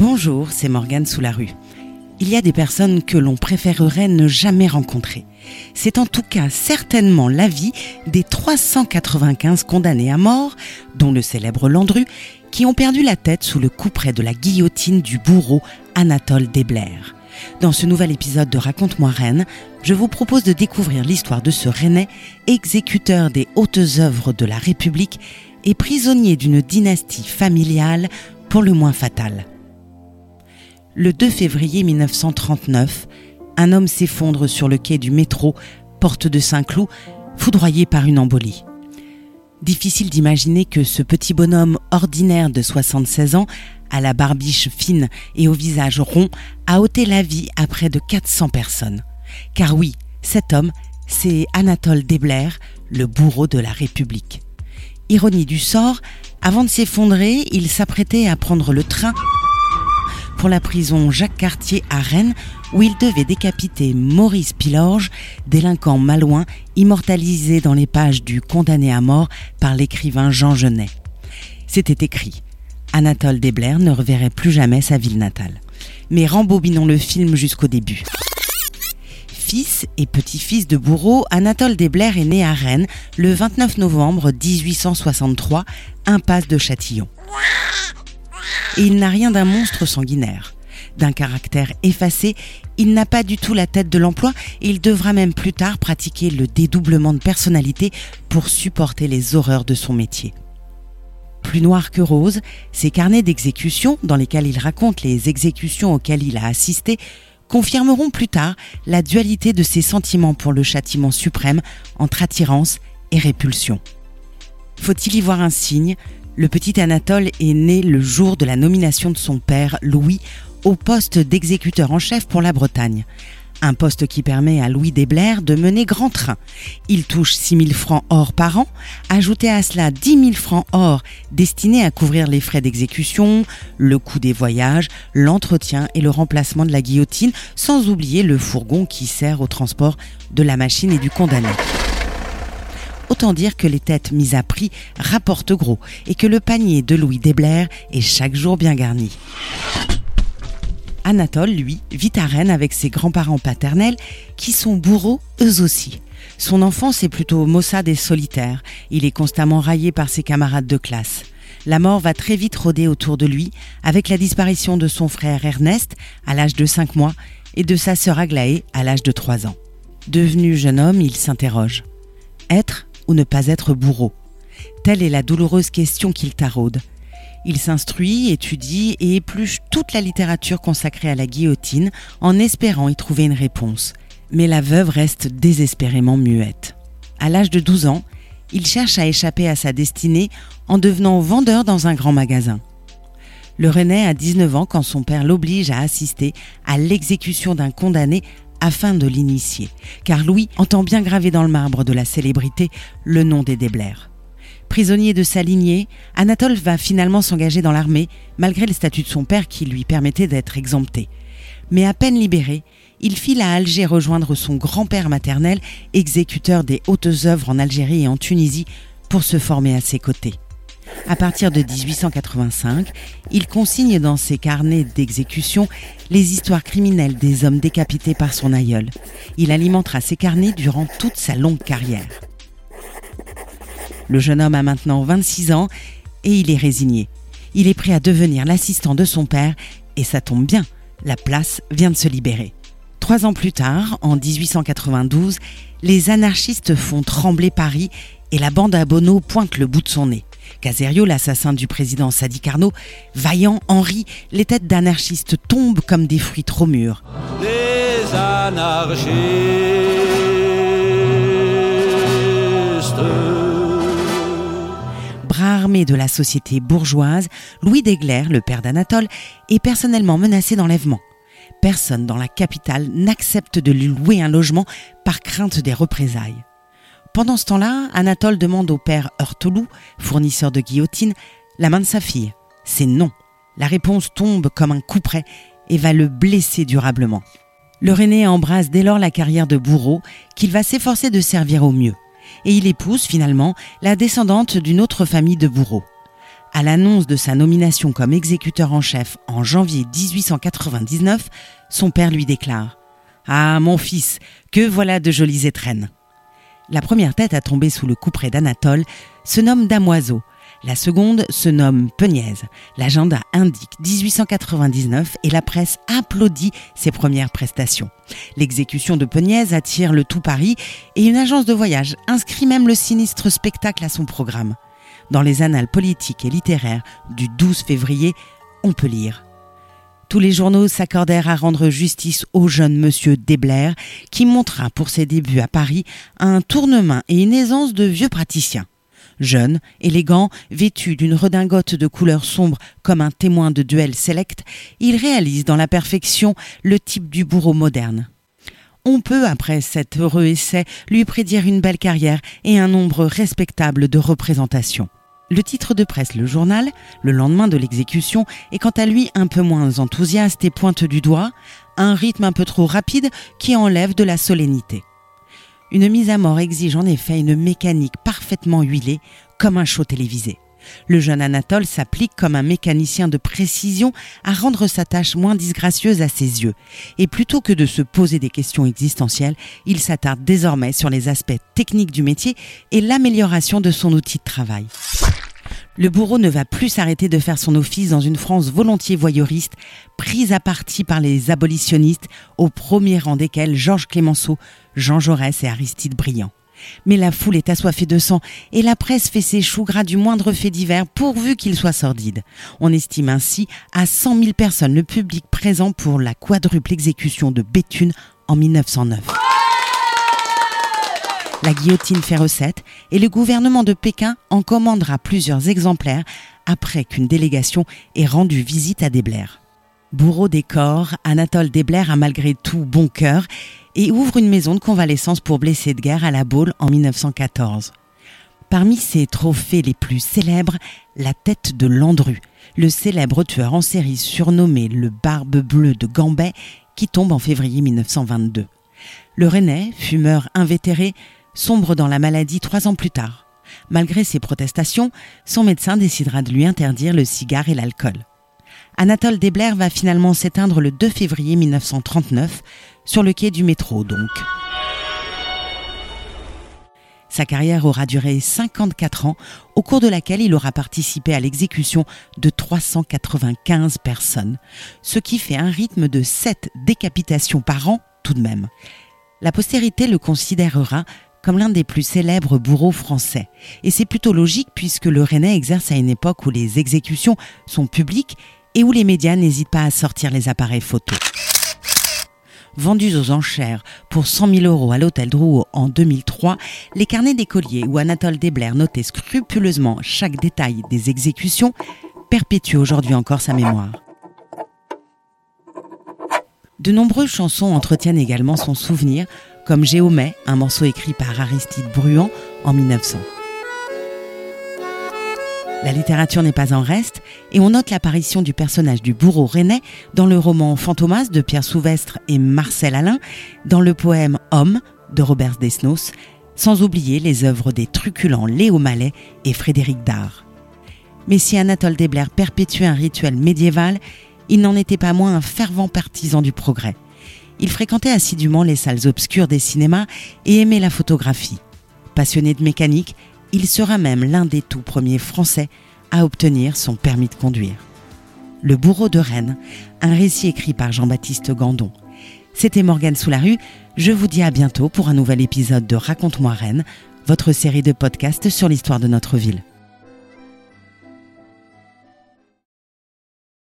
Bonjour, c'est Morgane sous la rue. Il y a des personnes que l'on préférerait ne jamais rencontrer. C'est en tout cas certainement l'avis des 395 condamnés à mort, dont le célèbre Landru, qui ont perdu la tête sous le coup près de la guillotine du bourreau Anatole Desblair. Dans ce nouvel épisode de Raconte-moi Rennes, je vous propose de découvrir l'histoire de ce Rennais, exécuteur des hautes œuvres de la République et prisonnier d'une dynastie familiale pour le moins fatale. Le 2 février 1939, un homme s'effondre sur le quai du métro, porte de Saint-Cloud, foudroyé par une embolie. Difficile d'imaginer que ce petit bonhomme ordinaire de 76 ans, à la barbiche fine et au visage rond, a ôté la vie à près de 400 personnes. Car oui, cet homme, c'est Anatole Desblair, le bourreau de la République. Ironie du sort, avant de s'effondrer, il s'apprêtait à prendre le train pour la prison Jacques Cartier à Rennes, où il devait décapiter Maurice Pilorge, délinquant malouin immortalisé dans les pages du Condamné à mort par l'écrivain Jean Genet. C'était écrit. Anatole Desblair ne reverrait plus jamais sa ville natale. Mais rembobinons le film jusqu'au début. Fils et petit-fils de bourreau, Anatole Desblair est né à Rennes le 29 novembre 1863, impasse de Châtillon et il n'a rien d'un monstre sanguinaire. D'un caractère effacé, il n'a pas du tout la tête de l'emploi et il devra même plus tard pratiquer le dédoublement de personnalité pour supporter les horreurs de son métier. Plus noir que rose, ses carnets d'exécution, dans lesquels il raconte les exécutions auxquelles il a assisté, confirmeront plus tard la dualité de ses sentiments pour le châtiment suprême entre attirance et répulsion. Faut-il y voir un signe? Le petit Anatole est né le jour de la nomination de son père, Louis, au poste d'exécuteur en chef pour la Bretagne. Un poste qui permet à Louis Desblair de mener grand train. Il touche 6 000 francs or par an. Ajoutez à cela 10 000 francs or destinés à couvrir les frais d'exécution, le coût des voyages, l'entretien et le remplacement de la guillotine, sans oublier le fourgon qui sert au transport de la machine et du condamné. Autant dire que les têtes mises à prix rapportent gros et que le panier de Louis Desblair est chaque jour bien garni. Anatole, lui, vit à Rennes avec ses grands-parents paternels qui sont bourreaux eux aussi. Son enfance est plutôt maussade et solitaire. Il est constamment raillé par ses camarades de classe. La mort va très vite rôder autour de lui avec la disparition de son frère Ernest à l'âge de 5 mois et de sa sœur Aglaé à l'âge de 3 ans. Devenu jeune homme, il s'interroge. Être ou ne pas être bourreau Telle est la douloureuse question qu'il taraude. Il s'instruit, étudie et épluche toute la littérature consacrée à la guillotine en espérant y trouver une réponse. Mais la veuve reste désespérément muette. À l'âge de 12 ans, il cherche à échapper à sa destinée en devenant vendeur dans un grand magasin. Le René a 19 ans quand son père l'oblige à assister à l'exécution d'un condamné afin de l'initier, car Louis entend bien graver dans le marbre de la célébrité le nom des Desblair. Prisonnier de sa lignée, Anatole va finalement s'engager dans l'armée, malgré le statut de son père qui lui permettait d'être exempté. Mais à peine libéré, il file à Alger rejoindre son grand-père maternel, exécuteur des hautes œuvres en Algérie et en Tunisie, pour se former à ses côtés. À partir de 1885, il consigne dans ses carnets d'exécution les histoires criminelles des hommes décapités par son aïeul. Il alimentera ces carnets durant toute sa longue carrière. Le jeune homme a maintenant 26 ans et il est résigné. Il est prêt à devenir l'assistant de son père et ça tombe bien, la place vient de se libérer. Trois ans plus tard, en 1892, les anarchistes font trembler Paris et la bande à pointe le bout de son nez. Caserio, l'assassin du président Sadi Carnot, vaillant, Henri, les têtes d'anarchistes tombent comme des fruits trop mûrs. Les anarchistes. Bras armé de la société bourgeoise, Louis Degler, le père d'Anatole, est personnellement menacé d'enlèvement. Personne dans la capitale n'accepte de lui louer un logement par crainte des représailles. Pendant ce temps-là, Anatole demande au père Heurtelou, fournisseur de guillotine, la main de sa fille. C'est non. La réponse tombe comme un coup près et va le blesser durablement. Le René embrasse dès lors la carrière de bourreau qu'il va s'efforcer de servir au mieux. Et il épouse finalement la descendante d'une autre famille de bourreaux. À l'annonce de sa nomination comme exécuteur en chef en janvier 1899, son père lui déclare Ah, mon fils, que voilà de jolies étrennes. La première tête à tomber sous le couperet d'Anatole se nomme Damoiseau. La seconde se nomme Peniaise. L'agenda indique 1899 et la presse applaudit ses premières prestations. L'exécution de Peniaise attire le tout Paris et une agence de voyage inscrit même le sinistre spectacle à son programme. Dans les annales politiques et littéraires du 12 février, on peut lire tous les journaux s'accordèrent à rendre justice au jeune monsieur Desblair, qui montra pour ses débuts à Paris un tournement et une aisance de vieux praticien. Jeune, élégant, vêtu d'une redingote de couleur sombre comme un témoin de duel select, il réalise dans la perfection le type du bourreau moderne. On peut, après cet heureux essai, lui prédire une belle carrière et un nombre respectable de représentations. Le titre de presse Le Journal, le lendemain de l'exécution, est quant à lui un peu moins enthousiaste et pointe du doigt un rythme un peu trop rapide qui enlève de la solennité. Une mise à mort exige en effet une mécanique parfaitement huilée, comme un show télévisé. Le jeune Anatole s'applique comme un mécanicien de précision à rendre sa tâche moins disgracieuse à ses yeux. Et plutôt que de se poser des questions existentielles, il s'attarde désormais sur les aspects techniques du métier et l'amélioration de son outil de travail. Le bourreau ne va plus s'arrêter de faire son office dans une France volontiers voyeuriste, prise à partie par les abolitionnistes, au premier rang desquels Georges Clémenceau, Jean Jaurès et Aristide Briand. Mais la foule est assoiffée de sang et la presse fait ses choux gras du moindre fait divers pourvu qu'il soit sordide. On estime ainsi à 100 000 personnes le public présent pour la quadruple exécution de Béthune en 1909. La guillotine fait recette et le gouvernement de Pékin en commandera plusieurs exemplaires après qu'une délégation ait rendu visite à Desblair. Bourreau des corps, Anatole Desblair a malgré tout bon cœur et ouvre une maison de convalescence pour blessés de guerre à la Baule en 1914. Parmi ses trophées les plus célèbres, la tête de Landru, le célèbre tueur en série surnommé le Barbe Bleue de Gambet, qui tombe en février 1922. Le Rennais, fumeur invétéré, sombre dans la maladie trois ans plus tard. Malgré ses protestations, son médecin décidera de lui interdire le cigare et l'alcool. Anatole Desblair va finalement s'éteindre le 2 février 1939, sur le quai du métro donc. Sa carrière aura duré 54 ans, au cours de laquelle il aura participé à l'exécution de 395 personnes, ce qui fait un rythme de 7 décapitations par an tout de même. La postérité le considérera comme l'un des plus célèbres bourreaux français. Et c'est plutôt logique puisque le Rennais exerce à une époque où les exécutions sont publiques et où les médias n'hésitent pas à sortir les appareils photos. Vendus aux enchères pour 100 000 euros à l'hôtel Drouot en 2003, les carnets d'écoliers où Anatole Desblair notait scrupuleusement chaque détail des exécutions perpétuent aujourd'hui encore sa mémoire. De nombreuses chansons entretiennent également son souvenir, comme Géomet, un morceau écrit par Aristide Bruand en 1900. La littérature n'est pas en reste et on note l'apparition du personnage du bourreau rennais dans le roman Fantomas de Pierre Souvestre et Marcel Alain, dans le poème Homme de Robert Desnos, sans oublier les œuvres des truculents Léo Mallet et Frédéric Dard. Mais si Anatole Desblair perpétuait un rituel médiéval, il n'en était pas moins un fervent partisan du progrès. Il fréquentait assidûment les salles obscures des cinémas et aimait la photographie. Passionné de mécanique, il sera même l'un des tout premiers Français à obtenir son permis de conduire. Le bourreau de Rennes, un récit écrit par Jean-Baptiste Gandon. C'était Morgane Sous-la-Rue. Je vous dis à bientôt pour un nouvel épisode de Raconte-moi Rennes, votre série de podcasts sur l'histoire de notre ville.